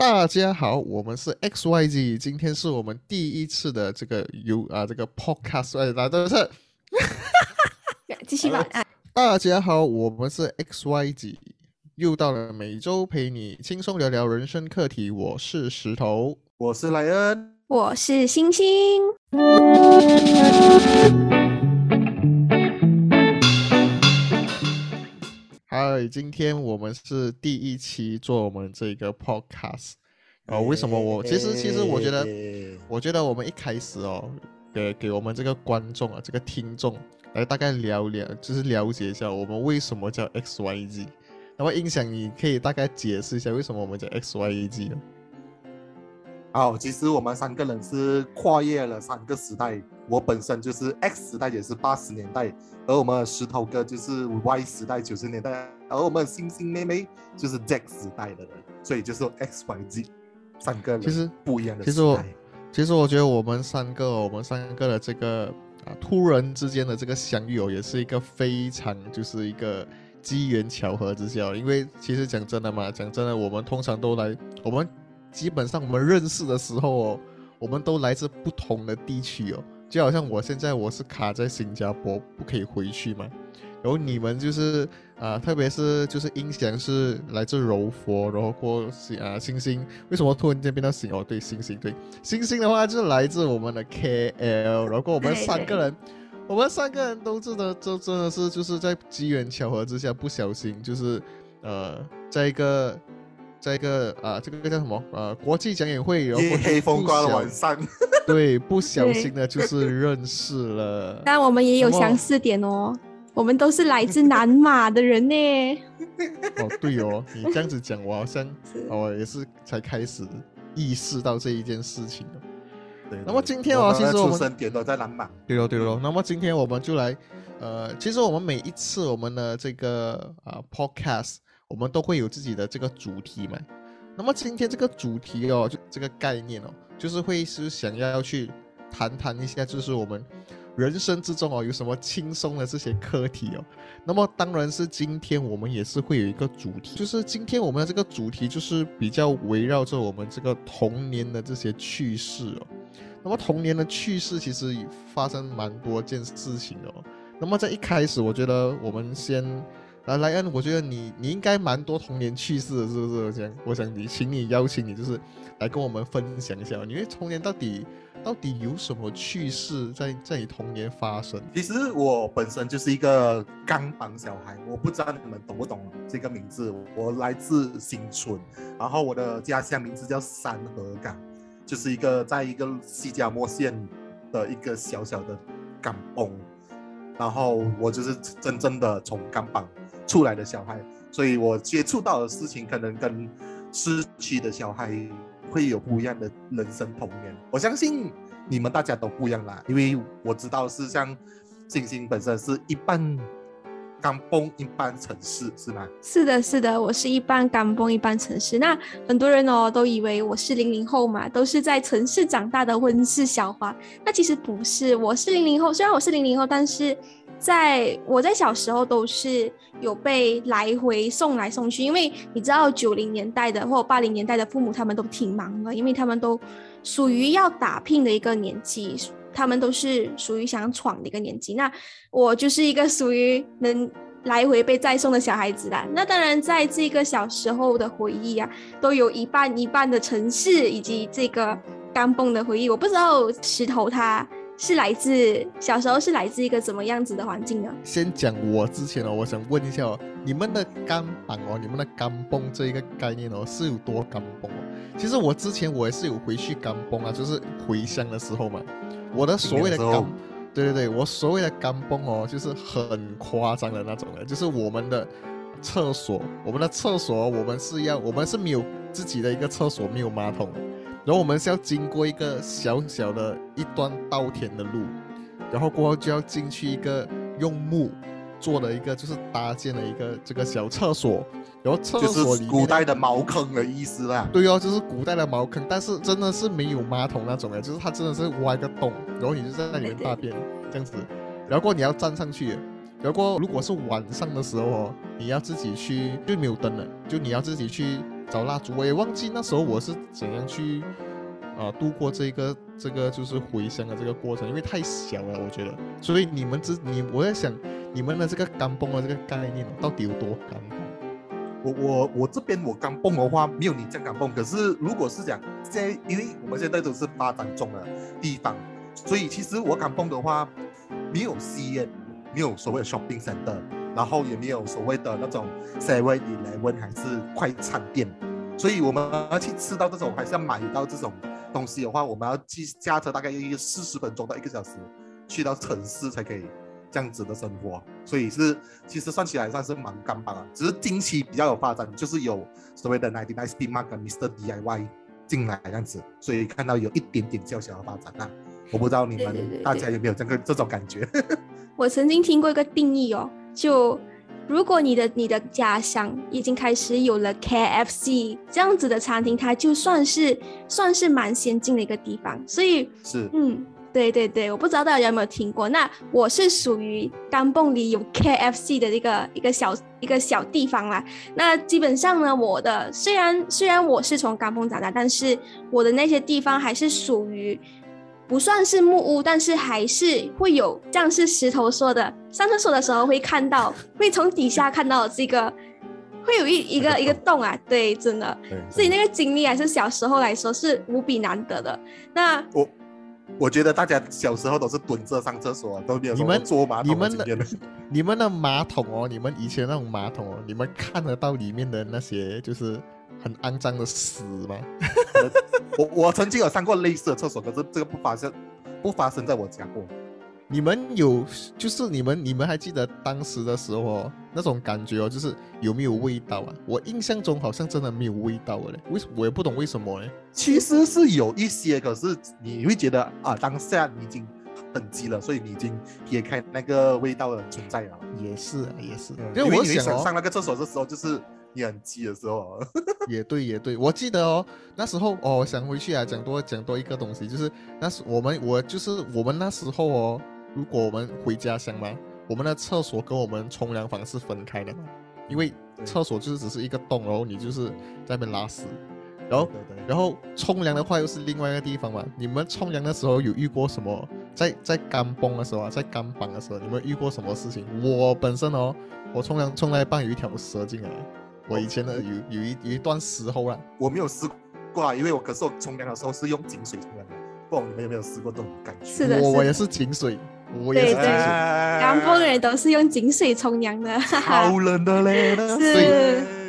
大家好，我们是 XYZ，今天是我们第一次的这个有啊这个 podcast，哎，大家都是，继续吧。啊，大家好，我们是 XYZ，又到了每周陪你轻松聊聊人生课题，我是石头，我是莱恩，我是星星。嗨，今天我们是第一期做我们这个 podcast 哦。为什么我其实其实我觉得，我觉得我们一开始哦，给给我们这个观众啊，这个听众来大概聊聊，就是了解一下我们为什么叫 XYZ。那么音响你可以大概解释一下为什么我们叫 XYZ 呢？好，其实我们三个人是跨越了三个时代。我本身就是 X 时代，也是八十年代，而我们石头哥就是 Y 时代，九十年代，而我们星星妹妹就是 Z 时代的人，所以就是 X Y Z 三个人，其实不一样的。其实我，其实我觉得我们三个，我们三个的这个啊，突然之间的这个相遇哦，也是一个非常就是一个机缘巧合之下，因为其实讲真的嘛，讲真的，我们通常都来，我们基本上我们认识的时候哦，我们都来自不同的地区哦。就好像我现在我是卡在新加坡，不可以回去嘛。然后你们就是啊，特别是就是音响是来自柔佛，然后过啊星星，为什么突然间变到星哦？对，星星对，星星的话就是来自我们的 KL，然后我们三个人，我们三个人都真的，这真的是就是在机缘巧合之下，不小心就是呃，在一个。在一个啊，这个叫什么？呃，国际讲演会，然后黑风刮的晚上，对，不小心的就是认识了。但我们也有相似点哦，我们都是来自南马的人呢。哦，对哦，你这样子讲，我好像哦也是才开始意识到这一件事情哦。对，那么今天哦，其实我们点都在南马。对喽，对喽。那么今天我们就来，呃，其实我们每一次我们的这个啊 podcast。我们都会有自己的这个主题嘛，那么今天这个主题哦，就这个概念哦，就是会是想要要去谈谈一下，就是我们人生之中哦有什么轻松的这些课题哦。那么当然是今天我们也是会有一个主题，就是今天我们的这个主题就是比较围绕着我们这个童年的这些趣事哦。那么童年的趣事其实发生蛮多件事情的哦。那么在一开始，我觉得我们先。莱恩，我觉得你你应该蛮多童年趣事的，是不是？我想，我想你，请你邀请你，就是来跟我们分享一下，因为童年到底到底有什么趣事在在你童年发生？其实我本身就是一个钢板小孩，我不知道你们懂不懂这个名字。我来自新村，然后我的家乡名字叫三河港，就是一个在一个西加坡县的一个小小的港崩，然后我就是真正的从钢板。出来的小孩，所以我接触到的事情可能跟失去的小孩会有不一样的人生童年。我相信你们大家都不一样啦，因为我知道是像星星本身是一半刚崩一般城市，是吗？是的，是的，我是一半刚崩一半城市。那很多人哦都以为我是零零后嘛，都是在城市长大的温室小花。那其实不是，我是零零后，虽然我是零零后，但是。在我在小时候都是有被来回送来送去，因为你知道九零年代的或八零年代的父母他们都挺忙的，因为他们都属于要打拼的一个年纪，他们都是属于想闯的一个年纪。那我就是一个属于能来回被再送的小孩子啦。那当然，在这个小时候的回忆啊，都有一半一半的城市以及这个钢蹦的回忆。我不知道石头他。是来自小时候是来自一个怎么样子的环境呢？先讲我之前哦，我想问一下哦，你们的干板哦，你们的干崩这一个概念哦，是有多干崩哦？其实我之前我也是有回去干崩啊，就是回乡的时候嘛。我的所谓的干，对对对，我所谓的干崩哦，就是很夸张的那种的，就是我们的厕所，我们的厕所，我们是要，我们是没有自己的一个厕所，没有马桶。然后我们是要经过一个小小的一段稻田的路，然后过后就要进去一个用木做的一个，就是搭建的一个这个小厕所。然后厕所里古代的茅坑的意思啦。对哦，就是古代的茅坑，但是真的是没有马桶那种的，就是它真的是挖一个洞，然后你就在那里面大便这样子。然后你要站上去，然后如果是晚上的时候哦，你要自己去就没有灯了，就你要自己去。找蜡烛，我也忘记那时候我是怎样去啊度过这个这个就是回乡的这个过程，因为太小了，我觉得。所以你们这你我在想，你们的这个干崩的这个概念到底有多干崩？我我我这边我刚蹦的话没有你这样敢蹦，可是如果是讲现在，因为我们现在都是发展中的地方，所以其实我敢蹦的话，没有吸烟，没有所谓的 shopping center，然后也没有所谓的那种 seven eleven 还是快餐店，所以我们要去吃到这种还是要买到这种东西的话，我们要去驾车大概一个四十分钟到一个小时去到城市才可以。这样子的生活，所以是其实算起来算是蛮干巴的，只是近期比较有发展，就是有所谓的 Ninety Nine Speed Mark 跟 Mr DIY 进来这样子，所以看到有一点点较小的发展啊。我不知道你们大家有没有这个这种感觉？我曾经听过一个定义哦，就如果你的你的家乡已经开始有了 KFC 这样子的餐厅，它就算是算是蛮先进的一个地方，所以是嗯。对对对，我不知道大家有没有听过。那我是属于甘蹦里有 KFC 的一个一个小一个小地方啦。那基本上呢，我的虽然虽然我是从甘蹦长大，但是我的那些地方还是属于不算是木屋，但是还是会有像是石头说的，上厕所的时候会看到，会从底下看到这个，会有一一个一个洞啊。对，真的，所以那个经历还是小时候来说是无比难得的。那我。我觉得大家小时候都是蹲着上厕所，都没有你们坐马桶。你们的你们的马桶哦，你们以前那种马桶哦，你们看得到里面的那些就是很肮脏的屎吗？我我曾经有上过类似的厕所，可是这个不发生，不发生在我家过。你们有，就是你们，你们还记得当时的时候那种感觉哦，就是有没有味道啊？我印象中好像真的没有味道嘞，为什我也不懂为什么嘞。其实是有一些，可是你会觉得啊，当下你已经很急了，所以你已经撇开那个味道的存在了。也是，也是，因为我想上那个厕所的时候，就是。你很急的时候，也对也对，我记得哦，那时候哦，想回去啊，讲多讲多一个东西，就是那时我们我就是我们那时候哦，如果我们回家乡嘛，我们的厕所跟我们冲凉房是分开的嘛，因为厕所就是只是一个洞，然后你就是在那边拉屎，然后然后冲凉的话又是另外一个地方嘛。你们冲凉的时候有遇过什么？在在干崩的时候啊，在干绑的时候，你们遇过什么事情？我本身哦，我冲凉冲到一半有一条蛇进来。我以前的有有一有一段时候啊，我没有试过啊，因为我可是我冲凉的时候是用井水冲凉的。不，你们有没有试过这种感觉？是的，我我也是井水，我也是井水。南方人都是用井水冲凉的，好冷的嘞，是。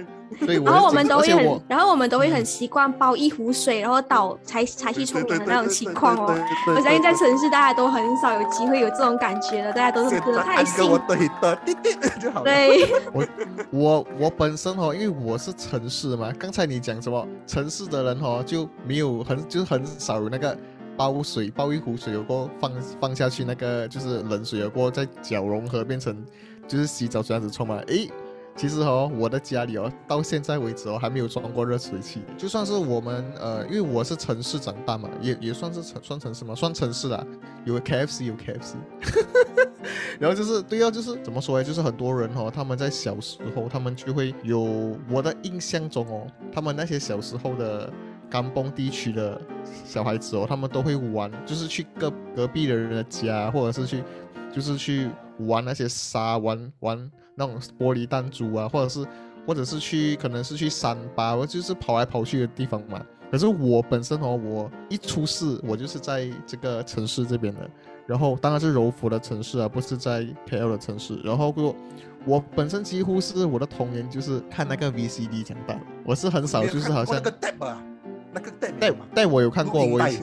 然后我们都会很，然后我们都会很习惯煲一壶水，然后倒才才去冲凉的那种情况哦。我相信在城市大家都很少有机会有这种感觉的，大家都是不太信。对的，滴滴 就好了。对。我我我本身哦，因为我是城市嘛，刚才你讲什么城市的人哦就没有很就是很少有那个煲水煲一壶水，有过放放下去那个就是冷水，有过再搅融合变成就是洗澡这样子冲嘛，诶。其实哦，我的家里哦，到现在为止哦，还没有装过热水器。就算是我们呃，因为我是城市长大嘛，也也算是城算城市嘛，算城市的，有 KFC 有 KFC。然后就是对啊，就是怎么说呢？就是很多人哦，他们在小时候，他们就会有我的印象中哦，他们那些小时候的甘崩地区的小孩子哦，他们都会玩，就是去隔隔壁的人的家，或者是去，就是去玩那些沙，玩玩。那种玻璃弹珠啊，或者是，或者是去，可能是去山吧，我就是跑来跑去的地方嘛。可是我本身哦，我一出世，我就是在这个城市这边的，然后当然是柔佛的城市啊，不是在 KL 的城市。然后我，我本身几乎是我的童年就是看那个 VCD 长大，我是很少就是好像那个带啊，那个带带带我有看过，我有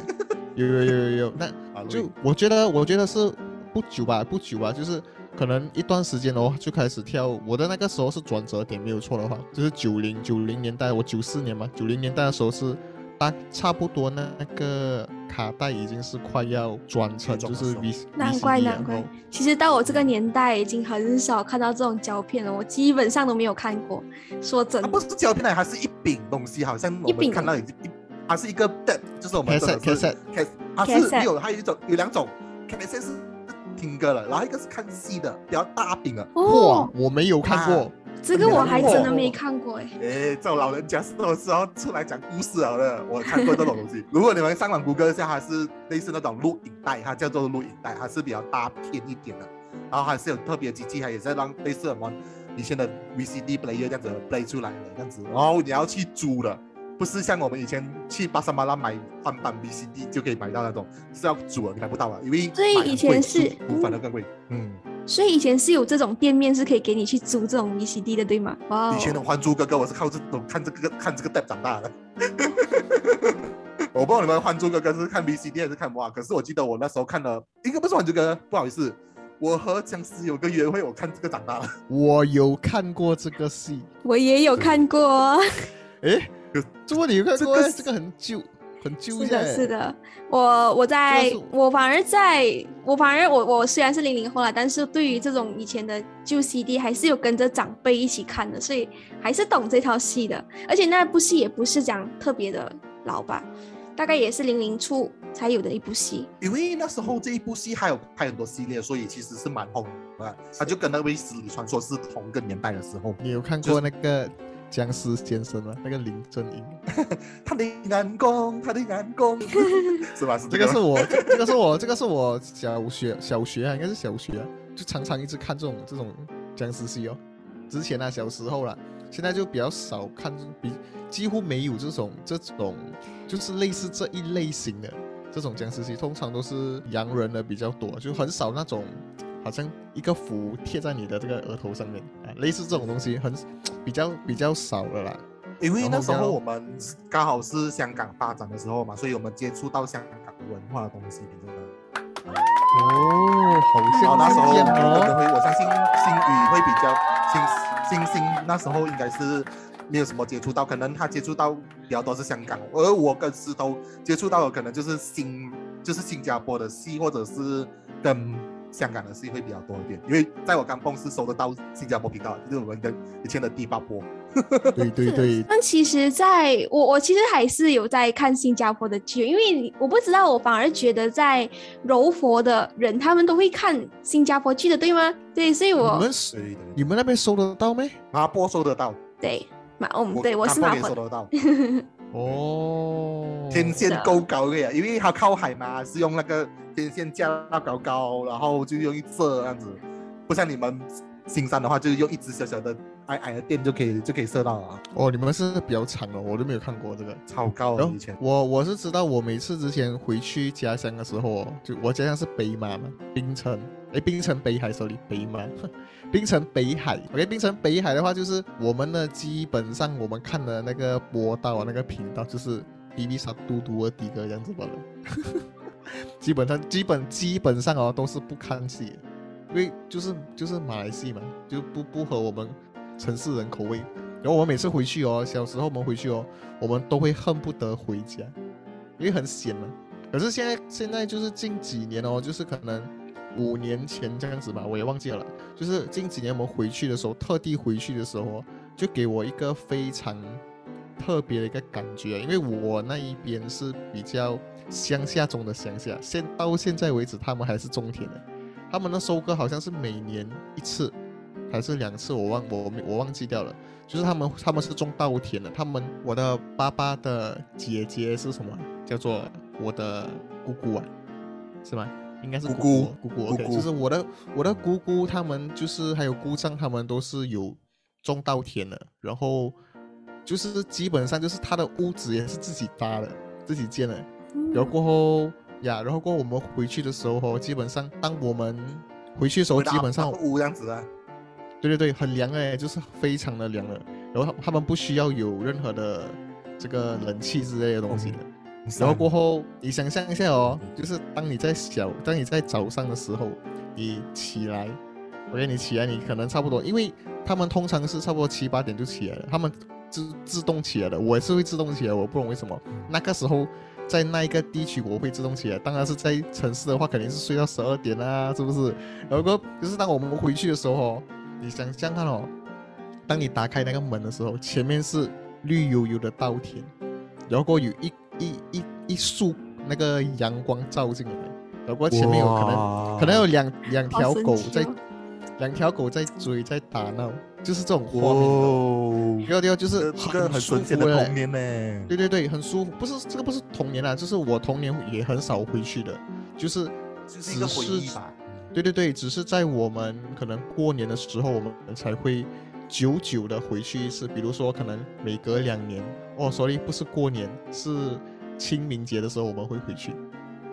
有有有有，那就我觉得我觉得是不久吧，不久吧，就是。可能一段时间哦，就开始跳。我的那个时候是转折点，没有错的话，就是九零九零年代，我九四年嘛，九零年代的时候是大差不多那个卡带已经是快要转成就是 V。难怪难怪，其实到我这个年代已经很少看到这种胶片了，我基本上都没有看过。说真的，不是胶片，它是一饼东西，好像我们看到已经一，它是一个的，就是我们的 cassette cassette，它是有它有一种有两种 cassette。听歌了，然后一个是看戏的，比较大饼的。哇，我没有看过，这个我还真的没看过哎。哎，这种老人家是什么时候出来讲故事了的？我看过这种东西。如果你们上网谷歌一下，它是类似那种录影带，它叫做录影带，它是比较大片一点的，然后还是有特别机器，它也是让类似我们以前的 VCD player 这样子 play 出来的这样子。然后你要去租的，不是像我们以前去巴沙马拉买翻版 VCD 就可以买到那种，是要租的，你买不到啊，因为所以以前是反而更贵，嗯。所以以前是有这种店面是可以给你去租这种 VCD 的，对吗？哇！以前的《还珠格格》，我是靠这种看这个看这个带长大的。我不知道你们《还珠格格》是看 VCD 还是看哇？可是我记得我那时候看了，应该不是《还珠格格》，不好意思，我和僵尸有个约会，我看这个长大的。我有看过这个戏，我也有看过。哎，这个你有看过？这个很旧。很纠结。是的，是的，我我在我反而在我反而我我虽然是零零后了，但是对于这种以前的旧 CD 还是有跟着长辈一起看的，所以还是懂这套戏的。而且那部戏也不是讲特别的老吧，大概也是零零初才有的一部戏。因为那时候这一部戏还有拍很多系列，所以其实是蛮红的。他就跟那位十里传说是同个年代的时候。你有看过那个？僵尸先生啊，那个林正英，他的眼光，他的眼光，是吧？是这个是我，这个是我，这个是我小学小学啊，应该是小学，就常常一直看这种这种僵尸戏哦。之前啊，小时候啦，现在就比较少看，比几乎没有这种这种，就是类似这一类型的这种僵尸戏，通常都是洋人的比较多，就很少那种。好像一个符贴在你的这个额头上面啊，类似这种东西很比较比较少了啦。因为那时候我们刚好是香港发展的时候嘛，所以我们接触到香港文化的东西比较多。哦，好像那时候可能会，我相信新宇会比较新新新，那时候应该是没有什么接触到，可能他接触到比较多是香港，而我跟石头接触到的可能就是新就是新加坡的戏，或者是跟。香港的戏会比较多一点，因为在我刚公司收得到新加坡频道，就是我们的以前的第八波。对对对。但其实，在我我其实还是有在看新加坡的剧，因为我不知道，我反而觉得在柔佛的人他们都会看新加坡剧的，对吗？对，所以我你们你们那边收得到没？马波收得到。对，马我们对我是马波收得到。哦，天线够高的呀，因为它靠海嘛，是用那个天线架到高高，然后就用一射这样子，不像你们新山的话，就是用一只小小的矮矮的电就可以就可以射到了。哦，你们是比较长哦，我都没有看过这个超高以前。我我是知道，我每次之前回去家乡的时候，就我家乡是北马嘛，冰城，哎，冰城北海手里北马。冰城北海，OK，冰城北海的话，就是我们呢，基本上我们看的那个播道啊，那个频道就是 B B 沙嘟嘟的哥这样子罢了。基本上，基本基本上哦，都是不看戏，因为就是就是马来西亚嘛，就不不合我们城市人口味。然后我们每次回去哦，小时候我们回去哦，我们都会恨不得回家，因为很闲嘛。可是现在现在就是近几年哦，就是可能。五年前这样子吧，我也忘记了。就是近几年我们回去的时候，特地回去的时候，就给我一个非常特别的一个感觉。因为我那一边是比较乡下中的乡下，现到现在为止，他们还是种田的。他们的收割好像是每年一次，还是两次，我忘我我忘记掉了。就是他们他们是种稻田的。他们我的爸爸的姐姐是什么？叫做我的姑姑啊，是吗？应该是姑姑，姑姑，OK，就是我的我的姑姑，他们就是还有姑丈，他们都是有种稻田的，然后就是基本上就是他的屋子也是自己搭的，自己建的，然后过后呀，然后过后我们回去的时候，基本上当我们回去的时候，基本上屋这样子啊，对对对，很凉哎，就是非常的凉了，然后他们不需要有任何的这个冷气之类的东西的。然后过后，你想象一下哦，就是当你在小，当你在早上的时候，你起来，OK，你起来，你可能差不多，因为他们通常是差不多七八点就起来了，他们自自动起来的，我也是会自动起来，我不懂为什么。那个时候在那一个地区我会自动起来，当然是在城市的话肯定是睡到十二点啊，是不是？然后就是当我们回去的时候，你想象看哦，当你打开那个门的时候，前面是绿油油的稻田，然后有一。一一一束那个阳光照进来，不过前面有可能可能有两两条狗在，两条狗在追在打闹，就是这种画面。哦，对对，就是这个很舒服的童年呢。对对对，很舒服。不是这个不是童年啊，就是我童年也很少回去的，就是只是一个回忆吧。对对对，只是在我们可能过年的时候，我们才会久久的回去一次。比如说，可能每隔两年，哦，sorry，不是过年，是清明节的时候我们会回去，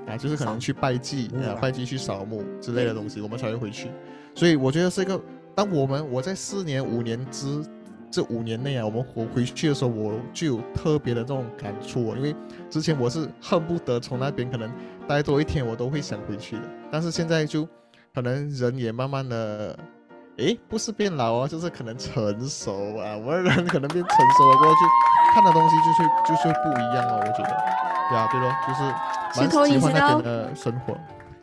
啊，就是可能去拜祭啊，拜祭去扫墓之类的东西，我们才会回去。所以我觉得是一个，当我们我在四年五年之这五年内啊，我们回回去的时候，我就有特别的这种感触，因为之前我是恨不得从那边可能待多一天，我都会想回去的，但是现在就。可能人也慢慢的，诶，不是变老哦，就是可能成熟啊。我们人可能变成熟了过后，就看的东西就是就是不一样了。我觉得，对啊，对咯，就是石头，你知道的生活。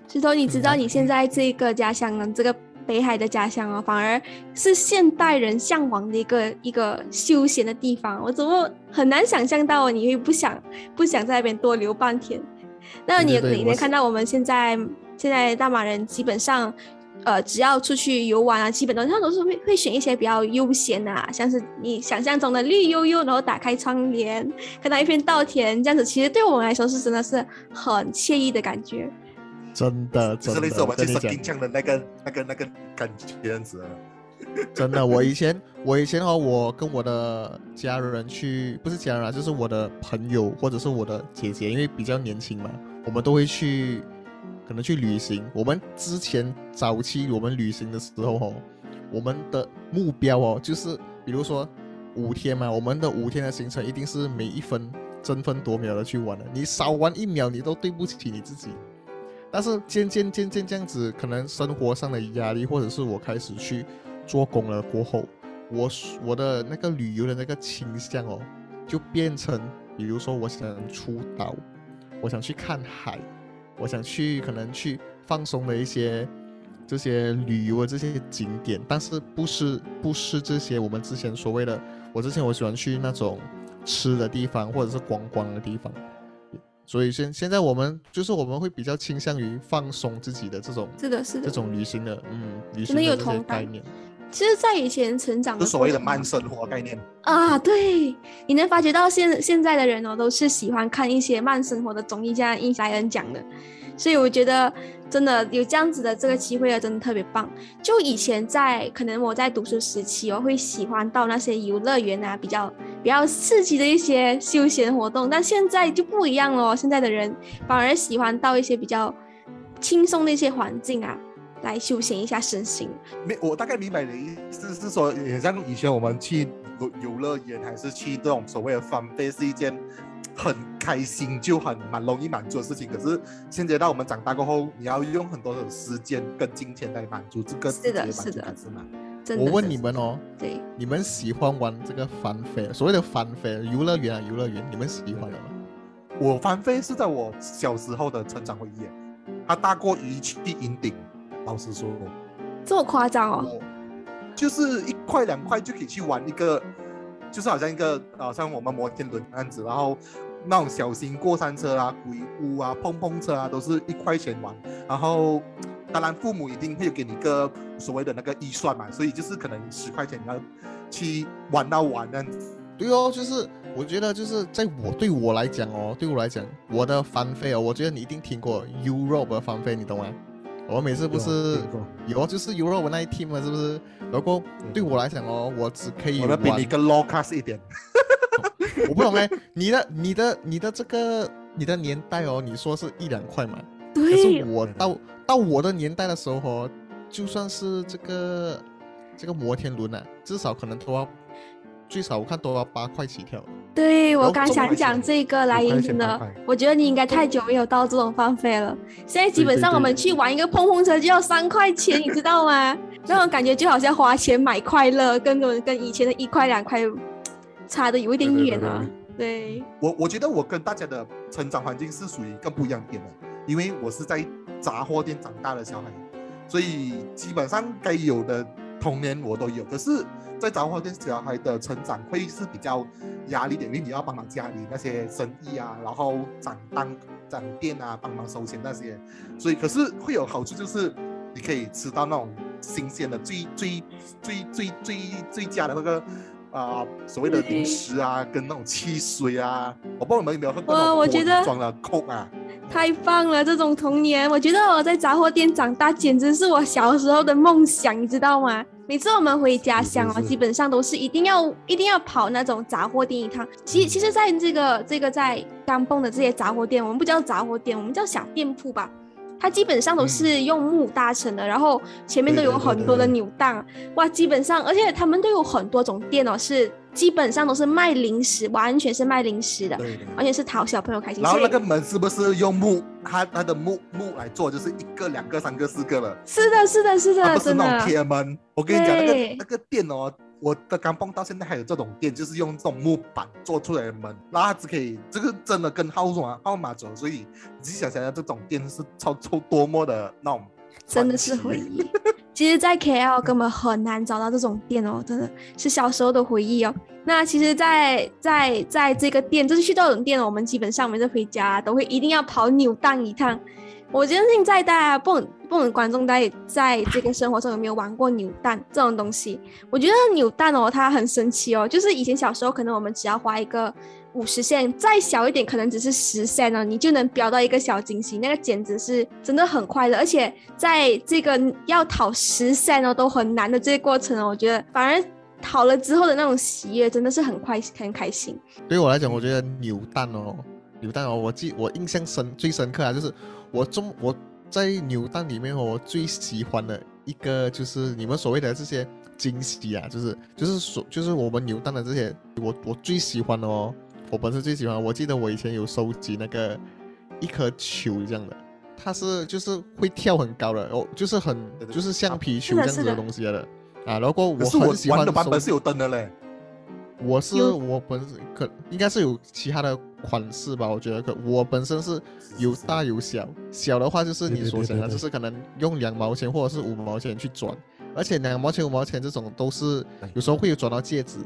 石头，你知道你现在这个家乡呢？这个北海的家乡哦，反而是现代人向往的一个一个休闲的地方。我怎么很难想象到你会不想不想在那边多留半天？那你你能看到我们现在？现在大马人基本上，呃，只要出去游玩啊，基本上他都是会会选一些比较悠闲的，像是你想象中的绿油油，然后打开窗帘，看到一片稻田这样子，其实对我们来说是真的是很惬意的感觉。真的，就是类似我们去山顶上的那个、那个、那个感觉这样子。真的，我以前，我以前哦我跟我的家人去，不是家人啊，就是我的朋友或者是我的姐姐，因为比较年轻嘛，我们都会去。可能去旅行，我们之前早期我们旅行的时候哦，我们的目标哦，就是比如说五天嘛，我们的五天的行程一定是每一分争分夺秒的去玩的，你少玩一秒，你都对不起你自己。但是渐渐渐渐这样子，可能生活上的压力，或者是我开始去做工了过后，我我的那个旅游的那个倾向哦，就变成，比如说我想出岛，我想去看海。我想去，可能去放松的一些这些旅游的这些景点，但是不是不是这些我们之前所谓的。我之前我喜欢去那种吃的地方，或者是观光的地方。所以现现在我们就是我们会比较倾向于放松自己的这种，是的，是的，这种旅行的，嗯，旅行的这些概念。其实，在以前成长，就所谓的慢生活概念。啊，对，你能发觉到现现在的人哦，都是喜欢看一些慢生活的综艺，像伊莱恩讲的，所以我觉得真的有这样子的这个机会啊，真的特别棒。就以前在可能我在读书时期，我会喜欢到那些游乐园啊，比较比较刺激的一些休闲活动，但现在就不一样了，现在的人反而喜欢到一些比较轻松的一些环境啊。来休闲一下身心。没，我大概明白你的意思是说，也像以前我们去游乐园，还是去这种所谓的翻飞，是一件很开心就很蛮容易满足的事情。可是现在到我们长大过后，你要用很多的时间跟金钱来满足这个是的，是的，是吗？我问你们哦，对，你们喜欢玩这个翻飞？所谓的翻飞游乐园啊，游乐园，你们喜欢的吗？我翻飞是在我小时候的成长回忆，它大过于去银顶。老实说，这么夸张哦？就是一块两块就可以去玩一个，就是好像一个啊，像我们摩天轮那样子，然后那种小型过山车啊、鬼屋啊、碰碰车啊，都是一块钱玩。然后当然父母一定会给你个所谓的那个预算嘛，所以就是可能十块钱你要去玩到玩那样子。对哦，就是我觉得就是在我对我来讲哦，对我来讲，我的翻飞哦，我觉得你一定听过 Europe 翻飞，你懂吗？我每次不是有就是 Euro 那一 team 嘛，是不是？然后对我来讲哦，我只可以我比你更 low class 一点。我不懂哎，你的、你的、你的这个、你的年代哦，你说是一两块嘛？对。可是我到到我的年代的时候哦，就算是这个这个摩天轮啊，至少可能都要。最少我看都要八块起跳。对我刚想讲这个来银真的，我觉得你应该太久没有到这种放飞了。现在基本上我们去玩一个碰碰车就要三块钱，你知道吗？那种感觉就好像花钱买快乐，跟跟以前的一块两块差的有一点远啊。对，我我觉得我跟大家的成长环境是属于更不一样点的，因为我是在杂货店长大的小孩，所以基本上该有的童年我都有。可是。在杂货店小孩的成长会是比较压力点，因为你要帮忙家里那些生意啊，然后涨单、涨店啊，帮忙收钱那些，所以可是会有好处，就是你可以吃到那种新鲜的、最最最最最最佳的那个啊、所谓的零食啊，跟那种汽水啊。我不知道你们有没有喝过哇那种我觉得装的空啊？太棒了！这种童年，我觉得我在杂货店长大，简直是我小时候的梦想，你知道吗？每次我们回家乡哦，是是是基本上都是一定要一定要跑那种杂货店一趟。其其实，在这个这个在甘蹦的这些杂货店，我们不叫杂货店，我们叫小店铺吧。它基本上都是用木搭成的，然后前面都有很多的对对扭蛋，哇，基本上，而且他们都有很多种店哦，是基本上都是卖零食，完全是卖零食的，对对。完全是讨小朋友开心。然后那个门是不是用木，它它的木木来做，就是一个、两个、三个、四个了，是的，是的，是的，它不是那种。铁门。我跟你讲，那个那个店哦，我的刚蹦到现在还有这种店，就是用这种木板做出来的门，然后它只可以，这个真的跟号码号码走，所以你自己想想，这种店是超超多么的那种真的是回忆。其实，在 KL 根本很难找到这种店哦，真的是小时候的回忆哦。那其实在，在在这个店，就是去这种店，我们基本上每次回家都会一定要跑扭蛋一趟。我相信在大家不不懂观众，在在这个生活中有没有玩过扭蛋这种东西？我觉得扭蛋哦，它很神奇哦，就是以前小时候可能我们只要花一个五十线，再小一点可能只是十线呢，你就能飙到一个小惊喜，那个简直是真的很快乐。而且在这个要讨十线哦都很难的这个过程哦，我觉得反而讨了之后的那种喜悦真的是很快很开心。对我来讲，我觉得扭蛋哦，扭蛋哦，我记我印象深最深刻啊，就是我中我在扭蛋里面哦，我最喜欢的一个就是你们所谓的这些惊喜啊，就是就是所就是我们扭蛋的这些，我我最喜欢的哦，我本身最喜欢，我记得我以前有收集那个一颗球这样的。它是就是会跳很高的哦，就是很就是橡皮球这样子的东西来的啊。然后我很喜欢的版本是有灯的嘞，我是我本身可应该是有其他的款式吧，我觉得。可我本身是有大有小，小的话就是你所想的，就是可能用两毛钱或者是五毛钱去转，而且两毛钱五毛钱这种都是有时候会有转到戒指，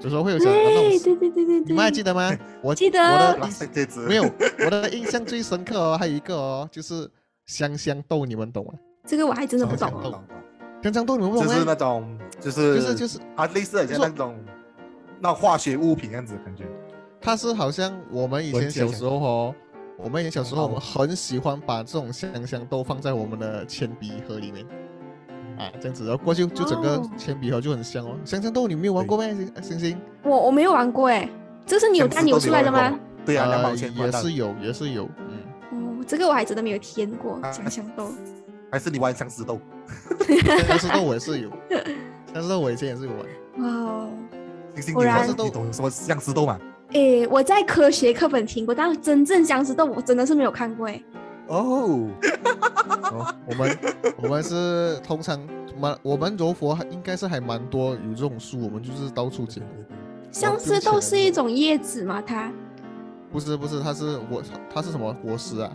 有时候会有转到那对种，对对对对对，你们还记得吗？我记得。我的没有，我的 印象最深刻哦，还有一个哦，就是香香豆，你们懂吗？这个我还真的不懂香香豆你们不懂就是？那种就是就是就是啊类似很像那种那化学物品样子感觉。它是好像我们以前小时候哦，我们以前小时候我们哦很喜欢把这种香香豆放在我们的铅笔盒里面啊，这样子，然后过去就整个哦铅笔盒就很香哦。香香豆你没有玩过咩？星星星？我我没有玩过哎，这是扭蛋扭出来的吗？？对啊，两毛呃钱玩的，也是有，也是有，嗯，哦，这个我还真的没有体验过啊香香豆。还是你玩相思豆？香丝豆我也是有，香丝豆我以前也是有玩。哇哦，星星，果然你懂你懂什么相思豆吗？诶，我在科学课本听过，但真正相思豆我真的是没有看过诶。哦，哦，我们我们是通常蛮我们柔佛还应该是还蛮多有这种树，我们就是到处捡。相思豆是一种叶子吗？它不是不是，它是我它是什么果实啊？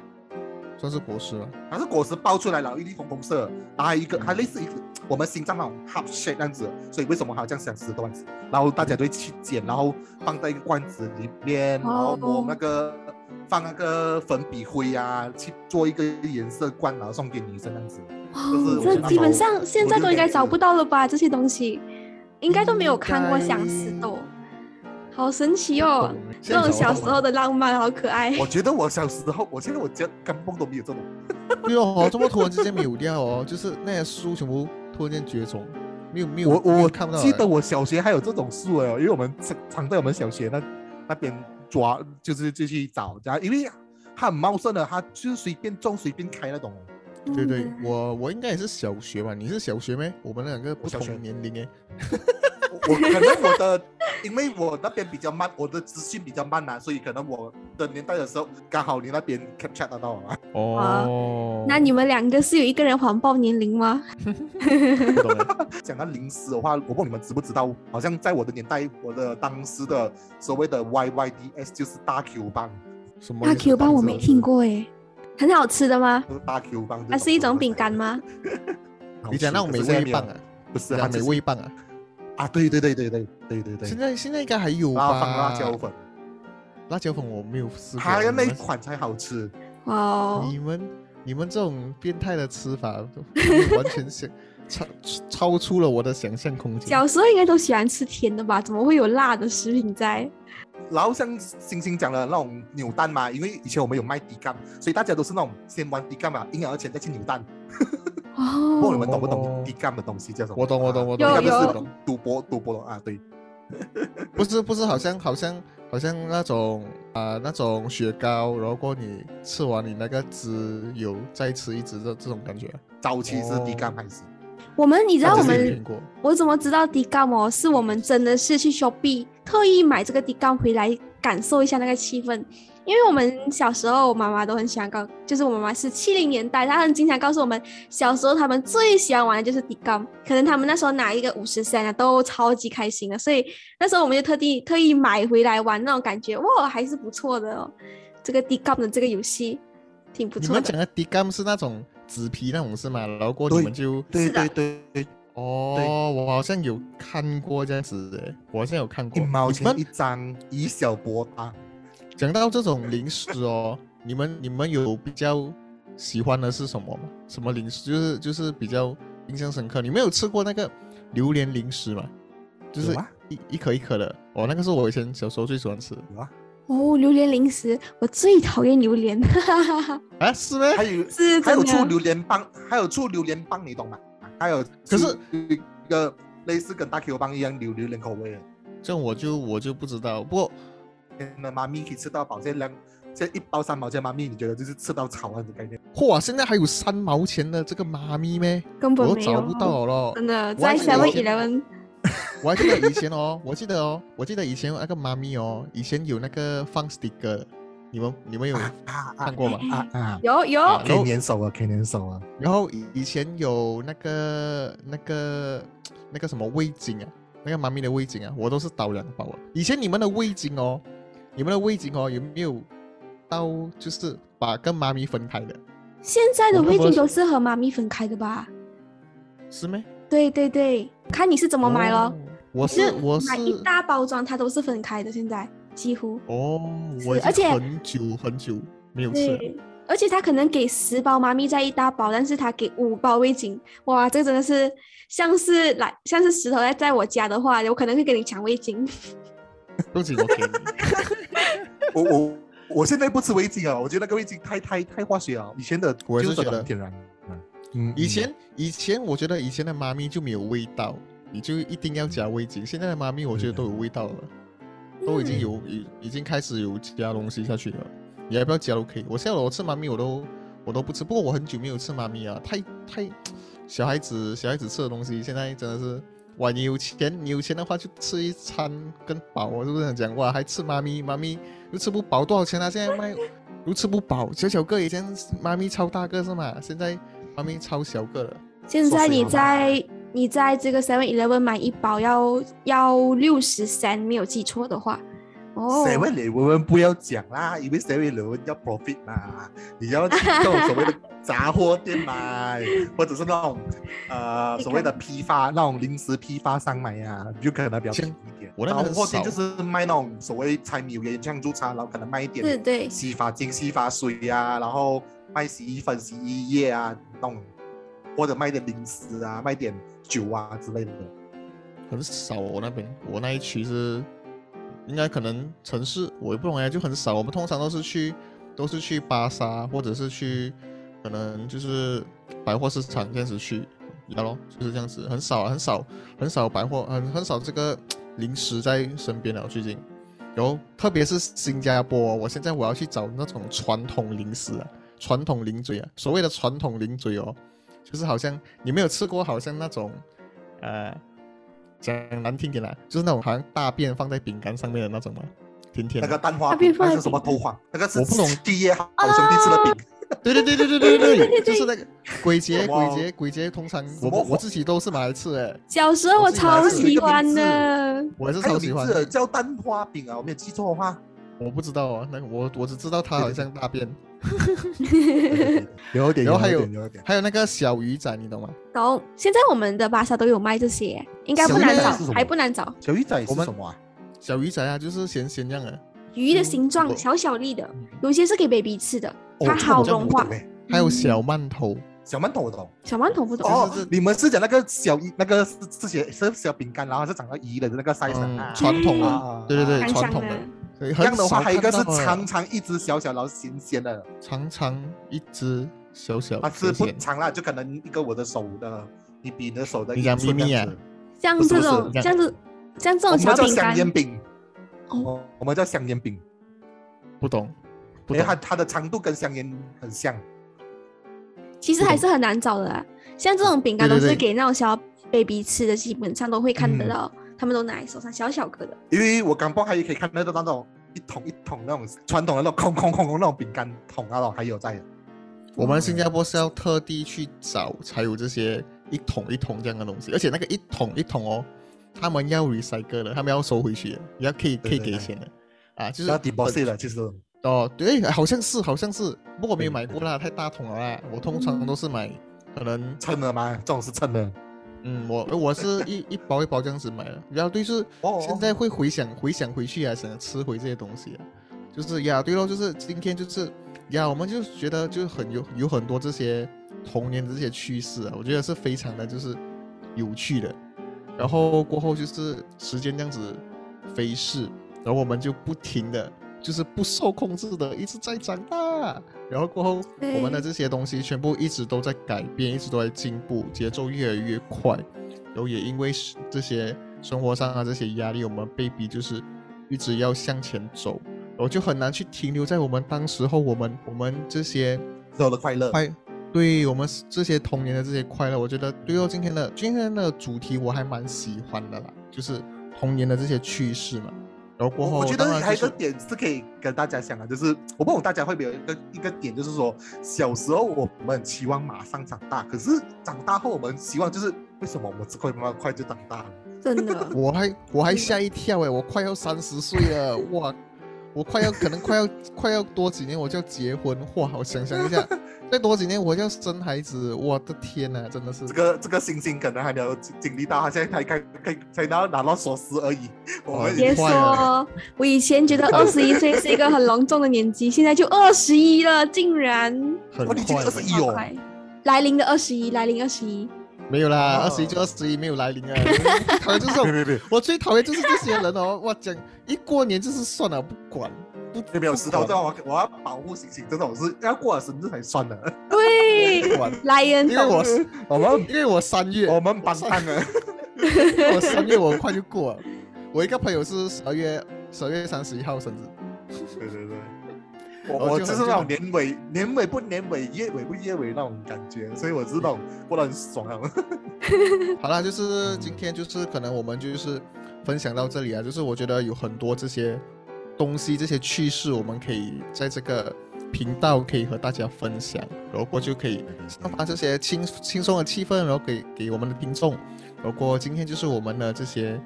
算是果实了？它是果实爆出来了，一粒红红色，然后还有一个它类似一个我们心脏那种 heart shape 那样子，所以为什么它这样相思豆样子？然后大家都会去捡，然后放在一个罐子里面，然后抹那个放那个粉笔灰啊，去做一个颜色罐，然后送给女生这样子。就是哦，这基本上现在都应该找不到了吧？这些东西应该都没有看过相思豆，好神奇哦！这种小时候的浪漫好可爱。我觉得我小时候，我现在我家根本都没有这种。对哦，这么突然之间没有掉哦，就是那些树全部突然间绝种，没有没有我我看不到记得我小学还有这种树哦，因为我们常常在我们小学那那边抓，就是就去找，然后因为它很茂盛的，它就是随便种随便开那种。对对嗯，我我应该也是小学吧？你是小学没？我们两个不我小学同年龄诶。我我可能我的，因为我那边比较慢，我的资讯比较慢呐、所以可能我的年代的时候，刚好你那边 capture 得到啊。哦，那你们两个是有一个人谎报年龄吗？讲到零食的话，我不知道你们知不知道，好像在我的年代，我的当时的所谓的 YYDS 就是大 Q 棒，大什么大 Q 棒我没听过诶，很好吃的吗？就是大 Q 棒。它是一种饼干？吗？你讲那种美味棒啊？不是，讲美味棒啊？啊，对对对对对对对对现。在现在应该还有吧？放辣椒，粉，辣椒粉我没有试过。还有那一款才好吃。哦，你们你们这种变态的吃法，完全想超超出了我的想象空间。小时候应该都喜欢吃甜的吧？怎么会有辣的食品在？然后像星星讲的那种扭蛋嘛，因为以前我们有卖底干，所以大家都是那种先玩底干嘛，赢了钱再去扭蛋。不知道哦你，们懂不懂哦底干的东西叫什么？我懂我懂我懂有有是赌博赌博的啊，对。不是不是，好像好像好像那种啊、那种雪糕，然后过你吃完你那个汁有再吃一支这这种感觉。早期是底哦干还是？我们你知道我们我怎么知道 d 干哦？是我们真的是去 shopping，特意买这个 d 干回来感受一下那个气氛，因为我们小时候我妈妈都很喜欢告，就是我妈妈是七零年代，她很经常告诉我们，小时候他们最喜欢玩的就是 d 干，可能他们那时候拿一个五十三啊都超级开心的，所以那时候我们就特地特意买回来玩，那种感觉哇还是不错的哦。这个 d 干的这个游戏挺不错的你们讲。的 d 干是那种纸皮那种是吗？然后过你们就对对对对，哦，我好像有看过这样子的，我好像有看过。一毛你们钱一张，以小博大。讲到这种零食哦，你们你们有比较喜欢的是什么吗？什么零食？就是就是比较印象深刻。你们有吃过那个榴莲零食吗？就是啊一一颗一颗的。哦，那个是我以前小时候最喜欢吃的有啊，哦，榴莲零食，我最讨厌榴莲，哈哈哈，啊，是吗？还有是还有出。榴莲棒，还有出榴莲棒，你懂吗？还有可是一个类似跟大 Q 棒一样榴榴莲口味的。这我就我就不知道。不过那妈咪可以吃到饱，现在两现在一包三毛钱妈咪，你觉得就是吃到草啊的概念？嚯，现在还有三毛钱的这个妈咪咩？根本没有我都找不到了。真的在 Seven Eleven 我还记得以前哦，我记得哦，我记得以前那个妈咪哦，以前有那个放 sticker，你们你们有啊啊看过吗？啊啊！有有啊可以粘手啊，可以粘手啊！然后以以前有那个那个那个什么味精啊，那个妈咪的味精啊，我都是倒两包啊。以前你们的味精哦，你们的味精哦有没有到就是把跟妈咪分开的？现在的味精都是和妈咪分开的吧？是没？对对对，看你是怎么买咯。哦我是我是买一大包装，它都是分开的，现在几乎。哦，我而且很久很久没有吃了。而且他可能给十包妈咪在一大包，但是他给五包味精，哇，这个真的是像是来像是石头在在我家的话，我可能会跟你抢味精。不行，我给你。我我我现在不吃味精啊，我觉得那个味精太太太化学了。以前的就我也是觉得很天然。嗯，以前以前我觉得以前的妈咪就没有味道，你就一定要加味精。现在的妈咪我觉得都有味道了，都已经有已已经开始有加东西下去了。你要不要加都可以。我现在我吃妈咪我都我都不吃，不过我很久没有吃妈咪啊，太太小孩子小孩子吃的东西，现在真的是哇！你有钱你有钱的话就吃一餐更饱，我是不是很讲哇？还吃妈咪妈咪又吃不饱，多少钱啊？现在卖又吃不饱，小小个以前妈咪超大个是吗？现在妈咪超小个了。现在你在你在这个 Seven Eleven 买一包要要六十三，没有记错的话。哦，seven Eleven 不要讲啦，因为 seven Eleven 要 profit 嘛，你要去这种所谓的杂货店买，或者是那种呃所谓的批发那种临时批发商买呀、就可能比较便宜一点。我那个很然后货店就是卖那种所谓柴米油盐酱醋茶，然后可能卖一点对，洗发精、洗发水呀、然后卖洗衣粉、洗衣液啊那种，或者卖点零食啊、卖点酒啊之类的。很少我那边，我那一区是应该可能城市，我也不懂哎，就很少。我们通常都是去都是去巴沙，或者是去可能就是百货市场这样子去，然后就是这样子，很少很少很少百货，很很少这个零食在身边了最近。然后特别是新加坡，我现在我要去找那种传统零食啊，传统零嘴啊，所谓的传统零嘴哦，就是好像你没有吃过好像那种呃讲难听点啦就是那种好像大便放在饼干上面的那种吗？甜甜那个蛋花那是什么豆花？那个是我不懂。第一好兄弟吃的饼。对对对对对对对就是那个鬼节鬼节鬼节通常我我自己都是买来吃诶小时候我超喜欢的我还是超喜欢叫蛋花饼啊我没有记错的话我不知道啊那个我我只知道它好像大便 有点，然后还有有点，有点。还有那个小鱼仔，你懂吗？懂，现在我们的巴萨都有卖这些，应该不难找还不难找。小鱼仔是我们什么啊？小鱼仔啊，就是咸咸样的，鱼的形状小小粒的，有些是给 baby 吃的，哦它好融化还有小馒头，小馒头我懂。小馒头不懂。哦，你们是讲那个小一那个是这些是小饼干，然后是长到鱼的那个 size 传统的啊对对对传统的，对这样的话，还有一个是长长一只小小然后咸咸的，长长一只小小啊是不长啦，就可能一个我的手的，你比你的手的你讲一寸咪咪啊？这样子像这种这样这像这种小饼干。香烟饼，哦，哦，我们叫香烟饼，不懂，不懂。因为它它的长度跟香烟很像。其实还是很难找的啦。像这种饼干都是给那种小 baby 吃的，基本上都会看得嗯。到，他们都拿在手上，小小个的。因为我刚播还可以看得到那种一桶一桶那种传统的那种空空空空那种饼干桶那种还有在的。我们新加坡是要特地去找才有这些一桶一桶这样的东西，而且那个一桶一桶哦，他们要 recycle 的，他们要收回去的，也要可以可以对对对给钱的啊，就是要 deposit 了，其实哦，对，好像是好像是，不过我没有对买过啦，太大桶了啦，我通常都是买可能称的嘛？这种是称的。嗯，我我是一一包一包这样子买的，然后对是哦现在会回想回想回去啊，想吃回这些东西啊，就是呀，对咯，就是今天就是呀，我们就觉得就很有有很多这些童年的这些趣事啊，我觉得是非常的就是有趣的。然后过后就是时间这样子飞逝，然后我们就不停的就是不受控制的一直在长大，然后过后我们的这些东西全部一直都在改变，一直都在进步，节奏越来越快，然后也因为是这些生活上的这些压力，我们被逼就是一直要向前走，然后就很难去停留在我们当时候我们我们这些所有的快乐。快，对我们这些童年的这些快乐，我觉得对哦，今天的今天的主题我还蛮喜欢的啦，就是童年的这些趣事嘛。然后过后，我我觉得当然就是还有一个点是可以跟大家讲的，就是我不懂大家会不会有一个一个点，就是说小时候我们很期望马上长大，可是长大后我们希望就是为什么我们这会那么快就长大了？真的 我还我还吓一跳哎，我快要三十岁了，哇！我快要可能快要快要多几年我就要结婚，哇！我想想一下，再多几年我就要生孩子，我的天呐，真的是。这个这个星星可能还没有经经历到，他现在才开开才拿拿到锁匙而已。别说，我以前觉得二十一岁是一个很隆重的年纪，现在就二十一了，竟然。很快二十一来临的二十一，来临二十一，没有啦，哦。二十一就二十一，没有来临啊。讨厌就是这种别别别。我最讨厌就是这些人哦，我，讲一过年就是算了，不管，不别没有不石头，管这样我我要保护星星，这种是要过了生日才算的。对来人因为我懂我们因为我三月，我们帮蛋了，我三月我很快就过了。我一个朋友是十二月十二月三十一号生日，对对对。哦我我就是那种年尾年尾不年尾，月尾不月尾那种感觉，所以我知道过得很爽啊。好了，就是今天就是可能我们就是分享到这里啊，就是我觉得有很多这些东西、这些趣事，我们可以在这个频道可以和大家分享，然后过就可以散发这些轻轻松的气氛，然后给给我们的听众。然后过今天就是我们的这些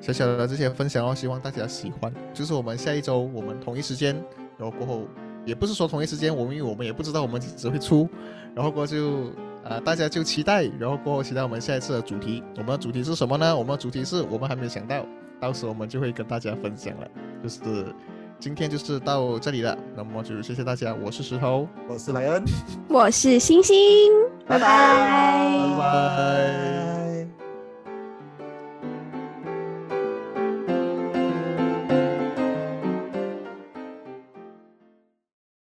小小的这些分享哦，希望大家喜欢。就是我们下一周我们同一时间，然后过后也不是说同一时间，我们因为我们也不知道我们只会出，然后过就啊、大家就期待，然后过后期待我们下一次的主题。我们的主题是什么呢？我们的主题是我们还没有想到，到时候我们就会跟大家分享了。就是今天就是到这里了，那么就谢谢大家，我是石头，我是莱恩，我是星星，拜拜拜拜拜。